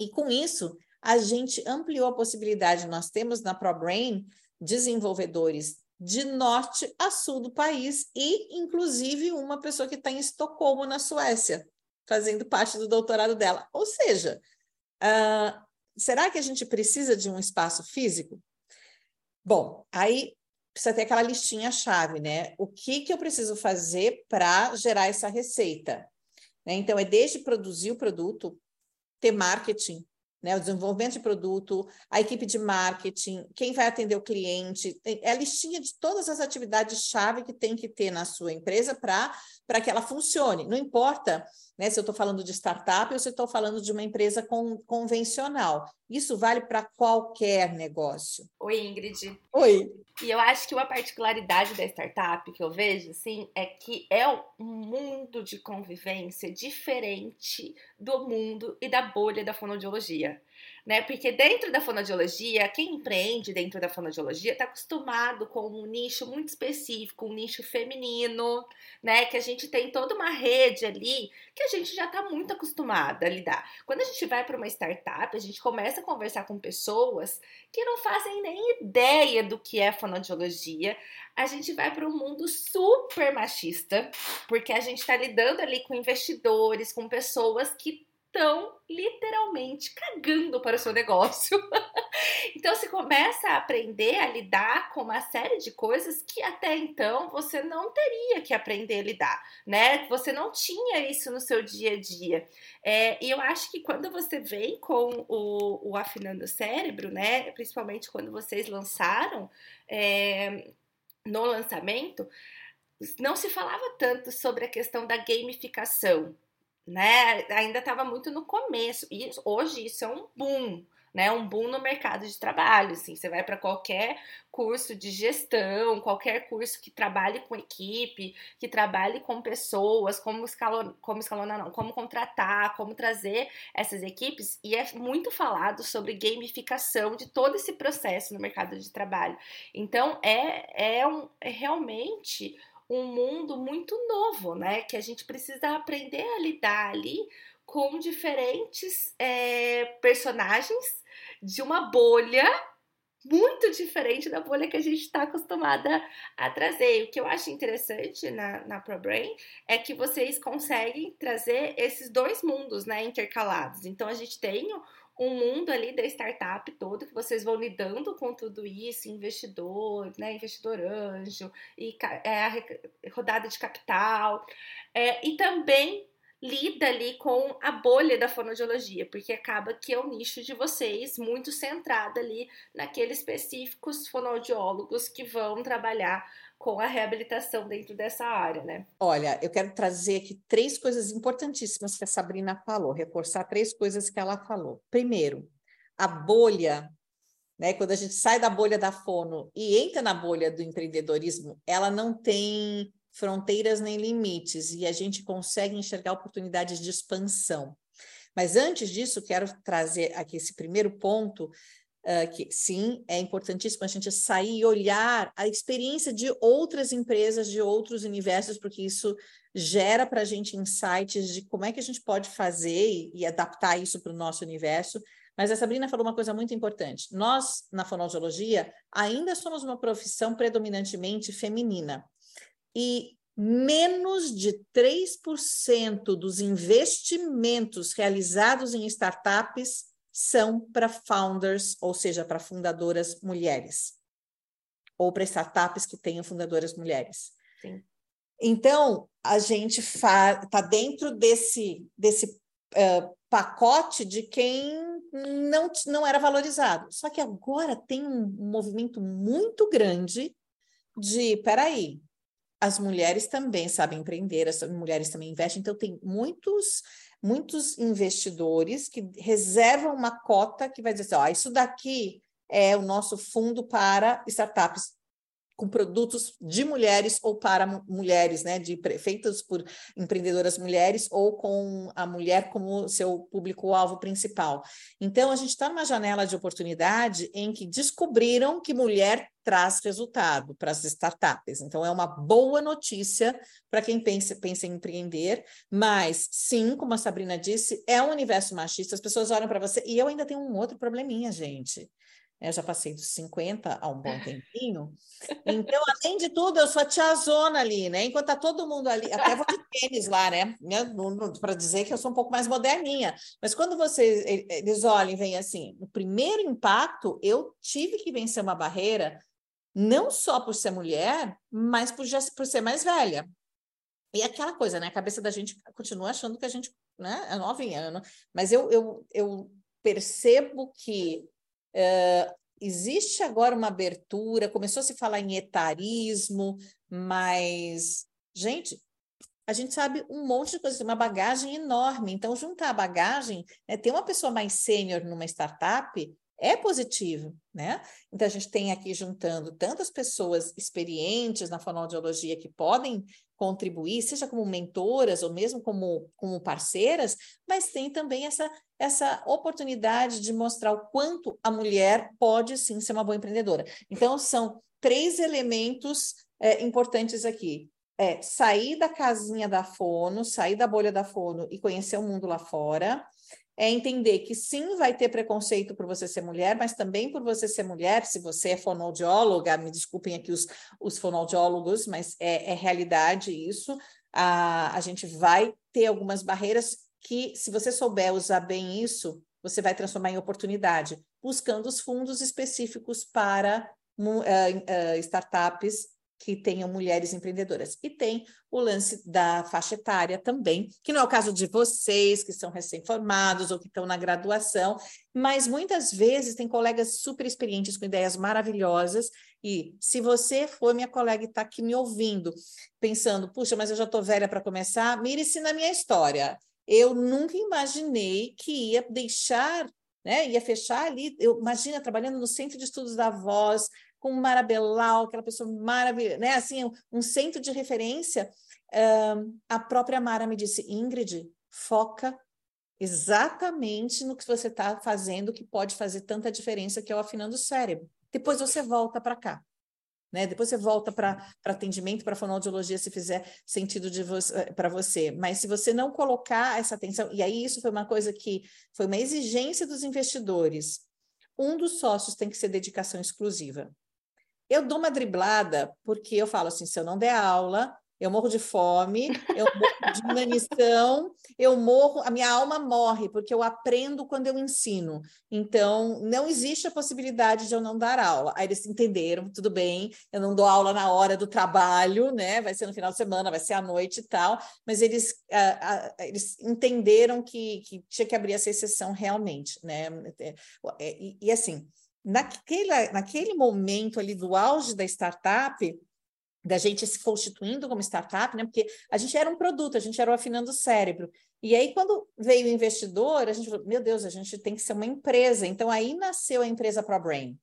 S3: e com isso a gente ampliou a possibilidade. Nós temos na ProBrain desenvolvedores de norte a sul do país e inclusive uma pessoa que está em Estocolmo, na Suécia, fazendo parte do doutorado dela. Ou seja, uh, será que a gente precisa de um espaço físico? Bom, aí precisa ter aquela listinha-chave, né? O que, que eu preciso fazer para gerar essa receita? Né? Então, é desde produzir o produto, ter marketing, né? O desenvolvimento de produto, a equipe de marketing, quem vai atender o cliente, é a listinha de todas as atividades-chave que tem que ter na sua empresa para que ela funcione. Não importa né? Se eu estou falando de startup ou se estou falando de uma empresa com, convencional. Isso vale para qualquer negócio.
S2: Oi, Ingrid.
S3: Oi.
S2: E eu acho que uma particularidade da startup que eu vejo, assim, é que é um mundo de convivência diferente do mundo e da bolha da fonoaudiologia né? Porque dentro da fonoaudiologia, quem empreende dentro da fonoaudiologia está acostumado com um nicho muito específico, um nicho feminino, né? Que a gente tem toda uma rede ali que a gente já está muito acostumada a lidar. Quando a gente vai para uma startup, a gente começa a conversar com pessoas que não fazem nem ideia do que é fonoaudiologia. A gente vai para um mundo super machista, porque a gente está lidando ali com investidores, com pessoas que estão literalmente cagando para o seu negócio. então você começa a aprender a lidar com uma série de coisas que até então você não teria que aprender a lidar, né? Você não tinha isso no seu dia a dia. É, e eu acho que quando você vem com o, o Afinando o Cérebro, né? Principalmente quando vocês lançaram é, no lançamento, não se falava tanto sobre a questão da gamificação, né? Ainda estava muito no começo. E hoje isso é um boom, né? Um boom no mercado de trabalho. Assim, você vai para qualquer curso de gestão, qualquer curso que trabalhe com equipe, que trabalhe com pessoas, como escalonar, como escalonar não, como contratar, como trazer essas equipes, e é muito falado sobre gamificação de todo esse processo no mercado de trabalho. Então é, é, um, é realmente um mundo muito novo, né? Que a gente precisa aprender a lidar ali com diferentes é, personagens de uma bolha muito diferente da bolha que a gente está acostumada a trazer. O que eu acho interessante na, na ProBrain é que vocês conseguem trazer esses dois mundos né, intercalados. Então a gente tem um mundo ali da startup todo que vocês vão lidando com tudo isso, investidor, né, investidor anjo, e é, a rodada de capital, é, e também lida ali com a bolha da fonoaudiologia, porque acaba que é o nicho de vocês muito centrado ali naqueles específicos fonoaudiólogos que vão trabalhar com a reabilitação dentro dessa área, né?
S3: Olha, eu quero trazer aqui três coisas importantíssimas que a Sabrina falou, reforçar três coisas que ela falou. Primeiro, a bolha, né? Quando a gente sai da bolha da fono e entra na bolha do empreendedorismo, ela não tem fronteiras nem limites e a gente consegue enxergar oportunidades de expansão. Mas antes disso, quero trazer aqui esse primeiro ponto Uh, que sim, é importantíssimo a gente sair e olhar a experiência de outras empresas, de outros universos, porque isso gera para a gente insights de como é que a gente pode fazer e, e adaptar isso para o nosso universo. Mas a Sabrina falou uma coisa muito importante. Nós, na fonoaudiologia, ainda somos uma profissão predominantemente feminina. E menos de 3% dos investimentos realizados em startups são para founders, ou seja, para fundadoras mulheres, ou para startups que tenham fundadoras mulheres.
S2: Sim.
S3: Então, a gente está dentro desse, desse uh, pacote de quem não, não era valorizado. Só que agora tem um movimento muito grande de, peraí, as mulheres também sabem empreender, as mulheres também investem, então tem muitos muitos investidores que reservam uma cota que vai dizer assim, ó, isso daqui é o nosso fundo para startups com produtos de mulheres ou para mulheres, né, de feitas por empreendedoras mulheres ou com a mulher como seu público-alvo principal. Então, a gente está numa janela de oportunidade em que descobriram que mulher traz resultado para as startups. Então, é uma boa notícia para quem pensa, pensa em empreender, mas sim, como a Sabrina disse, é um universo machista, as pessoas olham para você, e eu ainda tenho um outro probleminha, gente. Eu já passei dos 50 há um bom tempinho. Então, além de tudo, eu sou a tiazona ali, né? Enquanto tá todo mundo ali, até vou de tênis lá, né? Para dizer que eu sou um pouco mais moderninha. Mas quando vocês eles olham e veem assim, o primeiro impacto, eu tive que vencer uma barreira, não só por ser mulher, mas por, já, por ser mais velha. E aquela coisa, né? A cabeça da gente continua achando que a gente né, é novinha, mas eu, eu, eu percebo que Existe agora uma abertura, começou a se falar em etarismo, mas, gente, a gente sabe um monte de coisas, uma bagagem enorme. Então, juntar a bagagem, né, ter uma pessoa mais sênior numa startup é positivo, né? Então a gente tem aqui juntando tantas pessoas experientes na fonoaudiologia que podem contribuir, seja como mentoras ou mesmo como, como parceiras, mas tem também essa, essa oportunidade de mostrar o quanto a mulher pode sim ser uma boa empreendedora. Então são três elementos é, importantes aqui. É, sair da casinha da fono, sair da bolha da fono e conhecer o mundo lá fora, é entender que sim, vai ter preconceito por você ser mulher, mas também por você ser mulher, se você é fonoaudióloga, me desculpem aqui os, os fonoaudiólogos, mas é, é realidade isso. A, a gente vai ter algumas barreiras que, se você souber usar bem isso, você vai transformar em oportunidade, buscando os fundos específicos para uh, uh, startups que tenham mulheres empreendedoras. E tem o lance da faixa etária também, que não é o caso de vocês que são recém-formados ou que estão na graduação, mas muitas vezes tem colegas super experientes com ideias maravilhosas. E se você for minha colega e está aqui me ouvindo, pensando, puxa, mas eu já estou velha para começar, mire-se na minha história. Eu nunca imaginei que ia deixar né? Ia fechar ali, eu imagina trabalhando no Centro de Estudos da Voz, com Marabelau, aquela pessoa maravilhosa, né? Assim, um, centro de referência. Uh, a própria Mara me disse, Ingrid, foca exatamente no que você está fazendo que pode fazer tanta diferença que é o afinando o cérebro. Depois você volta para cá. Né? Depois você volta para atendimento, para fonoaudiologia, se fizer sentido vo eh, para você. Mas se você não colocar essa atenção, e aí isso foi uma coisa que foi uma exigência dos investidores. Um dos sócios tem que ser dedicação exclusiva. Eu dou uma driblada porque eu falo assim: se eu não der aula, eu morro de fome, eu morro de inanição, eu morro, a minha alma morre, porque eu aprendo quando eu ensino. Então, não existe a possibilidade de eu não dar aula. Aí eles entenderam, tudo bem, eu não dou aula na hora do trabalho, né? Vai ser no final de semana, vai ser à noite e tal, mas eles, eles entenderam que, que tinha que abrir essa exceção realmente, né? É, e, e assim naquele, naquele momento ali do auge da startup, da gente se constituindo como startup, né? Porque a gente era um produto, a gente era o afinando o cérebro. E aí, quando veio o investidor, a gente falou: meu Deus, a gente tem que ser uma empresa. Então, aí nasceu a empresa ProBrain.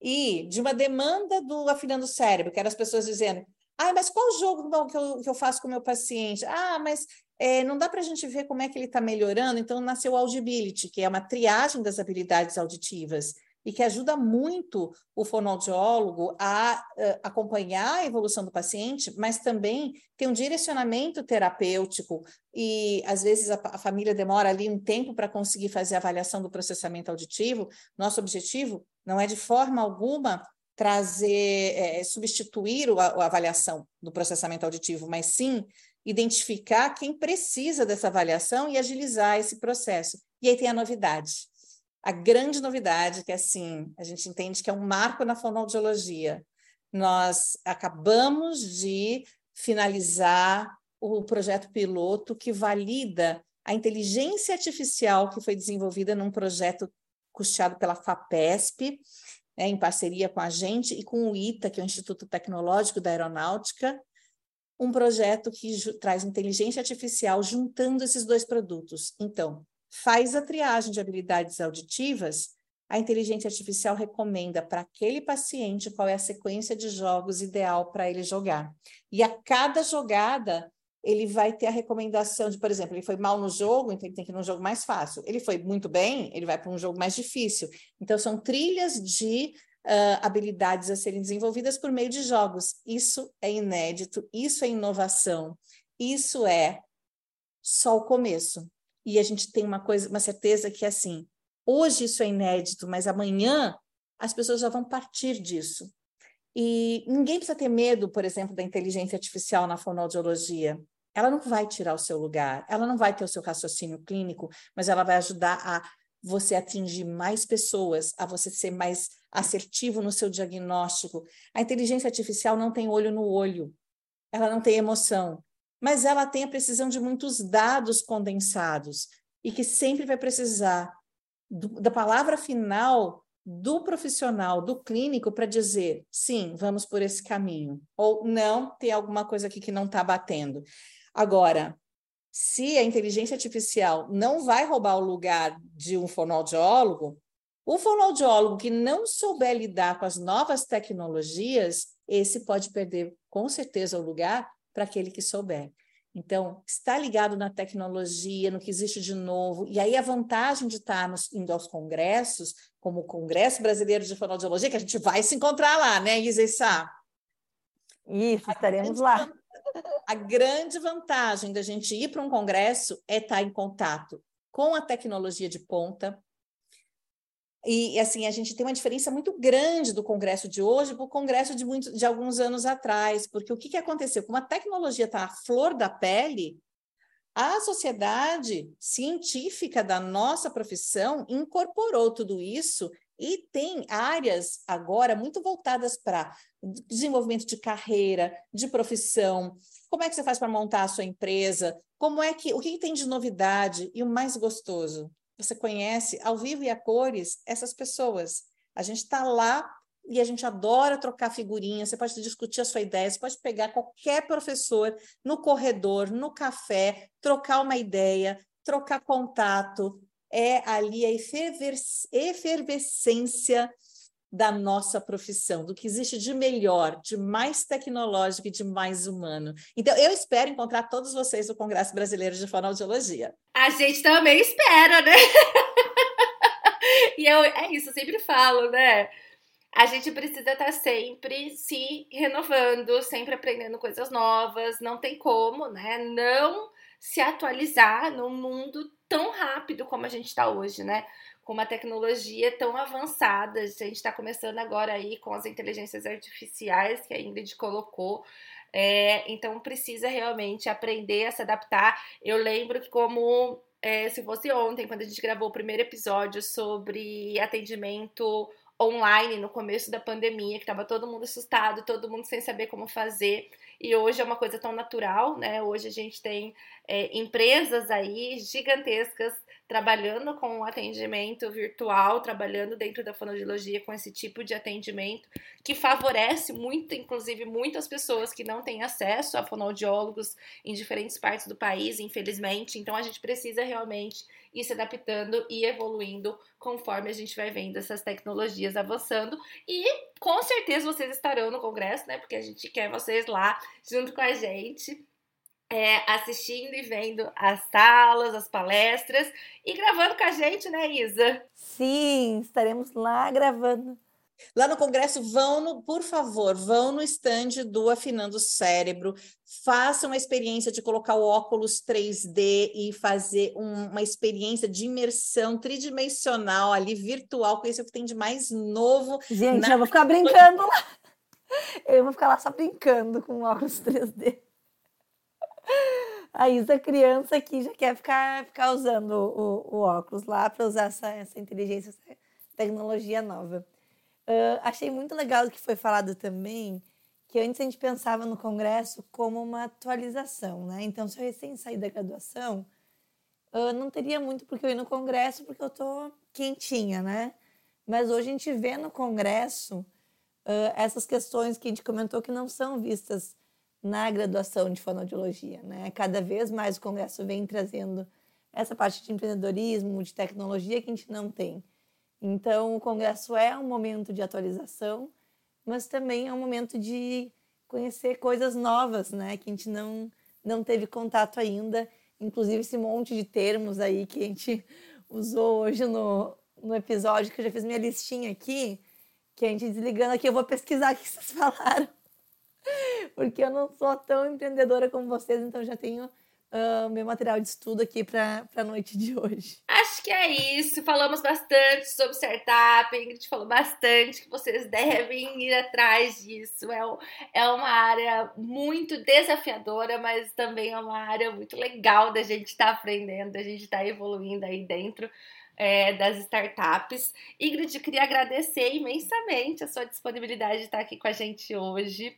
S3: E de uma demanda do afinando o cérebro, que eram as pessoas dizendo: ah, mas qual jogo que eu, que eu faço com o meu paciente? Ah, mas é, não dá para a gente ver como é que ele está melhorando, então nasceu o Audibility, que é uma triagem das habilidades auditivas e que ajuda muito o fonoaudiólogo a uh, acompanhar a evolução do paciente, mas também tem um direcionamento terapêutico e às vezes a, a família demora ali um tempo para conseguir fazer a avaliação do processamento auditivo. Nosso objetivo não é de forma alguma trazer, é, substituir a, a avaliação do processamento auditivo, mas sim identificar quem precisa dessa avaliação e agilizar esse processo. E aí tem a novidade. A grande novidade, que é assim, a gente entende que é um marco na fonoaudiologia. Nós acabamos de finalizar o projeto piloto que valida a inteligência artificial que foi desenvolvida num projeto custeado pela FAPESP, né, em parceria com a gente e com o ITA, que é o Instituto Tecnológico da Aeronáutica, um projeto que traz inteligência artificial juntando esses dois produtos. Então, faz a triagem de habilidades auditivas, a inteligência artificial recomenda para aquele paciente qual é a sequência de jogos ideal para ele jogar. E a cada jogada, ele vai ter a recomendação de, por exemplo, ele foi mal no jogo, então ele tem que ir num jogo mais fácil. Ele foi muito bem, ele vai para um jogo mais difícil. Então, são trilhas de uh, habilidades a serem desenvolvidas por meio de jogos. Isso é inédito, isso é inovação, isso é só o começo. E a gente tem uma coisa, uma certeza que é assim, hoje isso é inédito, mas amanhã as pessoas já vão partir disso. E ninguém precisa ter medo, por exemplo, da inteligência artificial na fonoaudiologia. Ela não vai tirar o seu lugar, ela não vai ter o seu raciocínio clínico, mas ela vai ajudar a você atingir mais pessoas, a você ser mais assertivo no seu diagnóstico. A inteligência artificial não tem olho no olho, ela não tem emoção, mas ela tem a precisão de muitos dados condensados e que sempre vai precisar do, da palavra final do profissional, do clínico, para dizer sim, vamos por esse caminho, ou não, tem alguma coisa aqui que não está batendo. Agora, se a inteligência artificial não vai roubar o lugar de um fonoaudiólogo, o fonoaudiólogo que não souber lidar com as novas tecnologias, esse pode perder com certeza o lugar para aquele que souber. Então, está ligado na tecnologia, no que existe de novo. E aí a vantagem de estarmos indo aos congressos, como o Congresso Brasileiro de Fonoaudiologia, que a gente vai se encontrar lá, né, Isa?
S1: Isso, estaremos lá.
S3: A grande vantagem da gente ir para um congresso é estar em contato com a tecnologia de ponta. E assim, a gente tem uma diferença muito grande do congresso de hoje para o congresso de, muito, de alguns anos atrás, porque o que, que aconteceu? Como a tecnologia está à flor da pele, a sociedade científica da nossa profissão incorporou tudo isso e tem áreas agora muito voltadas para desenvolvimento de carreira, de profissão, como é que você faz para montar a sua empresa, como é que o que tem de novidade e o mais gostoso, você conhece ao vivo e a cores essas pessoas. A gente está lá e a gente adora trocar figurinhas. Você pode discutir a sua ideia, você pode pegar qualquer professor no corredor, no café, trocar uma ideia, trocar contato, é ali a efervescência da nossa profissão, do que existe de melhor, de mais tecnológico e de mais humano. Então, eu espero encontrar todos vocês no Congresso Brasileiro de Fonoaudiologia.
S2: A gente também espera, né? e eu, é isso, eu sempre falo, né? A gente precisa estar sempre se renovando, sempre aprendendo coisas novas, não tem como, né? Não se atualizar num mundo tão rápido como a gente está hoje, né? Com uma tecnologia tão avançada. A gente está começando agora aí com as inteligências artificiais que a Ingrid colocou. É, então precisa realmente aprender a se adaptar. Eu lembro que como é, se fosse ontem, quando a gente gravou o primeiro episódio sobre atendimento online no começo da pandemia, que estava todo mundo assustado, todo mundo sem saber como fazer. E hoje é uma coisa tão natural, né? Hoje a gente tem é, empresas aí gigantescas trabalhando com atendimento virtual, trabalhando dentro da fonoaudiologia com esse tipo de atendimento, que favorece muito, inclusive, muitas pessoas que não têm acesso a fonoaudiólogos em diferentes partes do país, infelizmente. Então, a gente precisa realmente ir se adaptando e evoluindo conforme a gente vai vendo essas tecnologias avançando. E com certeza vocês estarão no congresso, né? Porque a gente quer vocês lá junto com a gente é, assistindo e vendo as salas, as palestras e gravando com a gente, né, Isa?
S1: Sim, estaremos lá gravando.
S3: Lá no congresso, vão, no, por favor, vão no estande do Afinando o Cérebro, façam a experiência de colocar o óculos 3D e fazer um, uma experiência de imersão tridimensional ali, virtual, conhecer o que tem de mais novo.
S1: Gente, na... eu vou ficar brincando lá. Eu vou ficar lá só brincando com o óculos 3D. A Isa, criança aqui, já quer ficar, ficar usando o, o óculos lá para usar essa, essa inteligência, essa tecnologia nova. Uh, achei muito legal o que foi falado também, que antes a gente pensava no Congresso como uma atualização, né? Então, se eu recém saí da graduação, uh, não teria muito porque eu ir no congresso, porque eu tô quentinha, né? Mas hoje a gente vê no congresso uh, essas questões que a gente comentou que não são vistas na graduação de fonoaudiologia, né? Cada vez mais o congresso vem trazendo essa parte de empreendedorismo, de tecnologia que a gente não tem. Então, o congresso é um momento de atualização, mas também é um momento de conhecer coisas novas, né? Que a gente não, não teve contato ainda. Inclusive, esse monte de termos aí que a gente usou hoje no, no episódio, que eu já fiz minha listinha aqui, que a gente desligando aqui, eu vou pesquisar o que vocês falaram. Porque eu não sou tão empreendedora como vocês, então já tenho uh, meu material de estudo aqui para a noite de hoje.
S2: Acho que é isso. Falamos bastante sobre startup. A Ingrid falou bastante que vocês devem ir atrás disso. É, é uma área muito desafiadora, mas também é uma área muito legal da gente estar tá aprendendo, da gente estar tá evoluindo aí dentro. É, das startups. Ingrid, queria agradecer imensamente a sua disponibilidade de estar aqui com a gente hoje.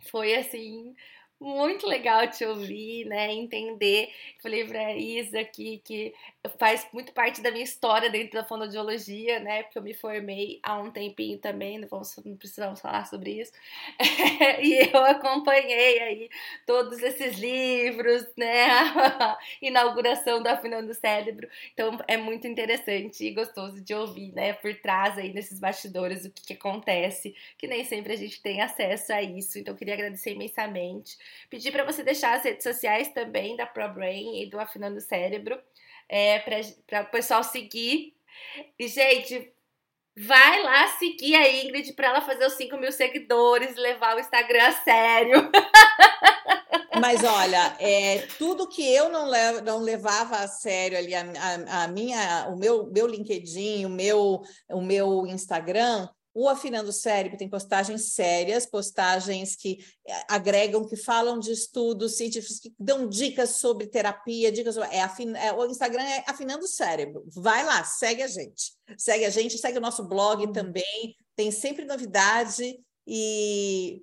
S2: Foi assim muito legal te ouvir, né? Entender. Falei pra Isa aqui que faz muito parte da minha história dentro da fonoaudiologia, né? Porque eu me formei há um tempinho também, não, vamos, não precisamos falar sobre isso. e eu acompanhei aí todos esses livros, né? A inauguração do Afinando o Cérebro. Então é muito interessante e gostoso de ouvir, né? Por trás aí nesses bastidores o que, que acontece, que nem sempre a gente tem acesso a isso. Então queria agradecer imensamente. Pedir para você deixar as redes sociais também da ProBrain e do Afinando o Cérebro, é, para o pessoal seguir. E, gente, vai lá seguir a Ingrid para ela fazer os 5 mil seguidores, levar o Instagram a sério.
S3: Mas olha, é, tudo que eu não, levo, não levava a sério ali, a, a, a, minha, o meu, meu LinkedIn, o meu, o meu Instagram, o Afinando o Cérebro tem postagens sérias, postagens que eh, agregam, que falam de estudos científicos, que dão dicas sobre terapia, dicas sobre, é, afin, é, o Instagram é Afinando o Cérebro. Vai lá, segue a gente. Segue a gente, segue o nosso blog uhum. também, tem sempre novidade e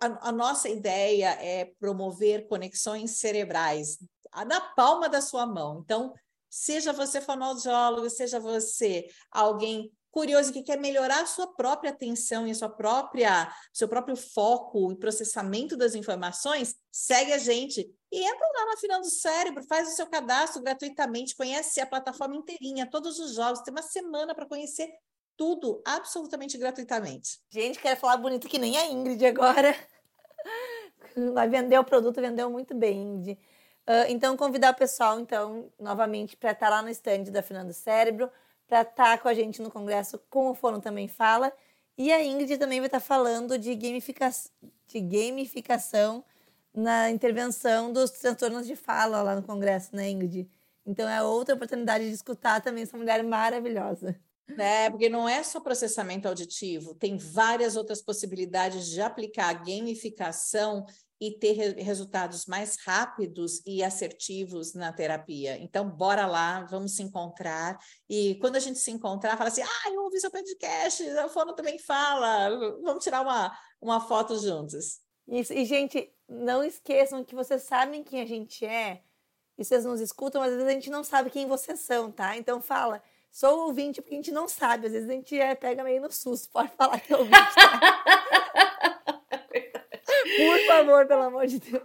S3: a, a nossa ideia é promover conexões cerebrais na palma da sua mão. Então, seja você fonoaudiólogo, seja você alguém curioso que quer melhorar a sua própria atenção e a sua própria, seu próprio foco e processamento das informações, segue a gente e entra lá na Final do Cérebro, faz o seu cadastro gratuitamente, conhece a plataforma inteirinha, todos os jogos, tem uma semana para conhecer tudo absolutamente gratuitamente.
S1: Gente, quer falar bonito que nem a Ingrid agora. Vai vender o produto, vendeu muito bem, Ingrid. Uh, então, convidar o pessoal, então, novamente, para estar lá no stand da Fernando Cérebro para estar tá com a gente no congresso, com o Fono também fala. E a Ingrid também vai estar tá falando de, gamifica de gamificação na intervenção dos transtornos de fala lá no congresso, né, Ingrid? Então é outra oportunidade de escutar também essa mulher maravilhosa.
S3: É, porque não é só processamento auditivo, tem várias outras possibilidades de aplicar a gamificação e ter re resultados mais rápidos e assertivos na terapia. Então, bora lá, vamos se encontrar. E quando a gente se encontrar, fala assim: ah, eu ouvi seu podcast, a Fono também fala, vamos tirar uma, uma foto juntos.
S1: Isso. E, gente, não esqueçam que vocês sabem quem a gente é, e vocês nos escutam, mas às vezes a gente não sabe quem vocês são, tá? Então, fala. Sou ouvinte porque a gente não sabe, às vezes a gente é, pega meio no susto, pode falar que é ouvinte. Tá? Por favor, pelo amor de Deus.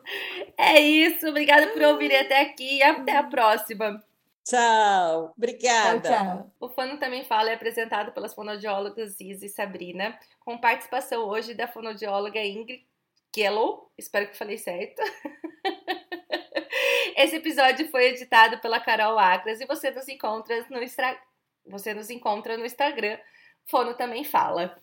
S2: É isso. Obrigada por ouvirem até aqui e até a próxima.
S3: Tchau. Obrigada. Tchau, tchau.
S2: O Fono Também Fala é apresentado pelas fonoaudiólogas Isa e Sabrina, com participação hoje da fonoaudióloga Ingrid Kellow. Espero que falei certo. Esse episódio foi editado pela Carol Acras e você nos encontra no, Você nos encontra no Instagram. Fono Também Fala.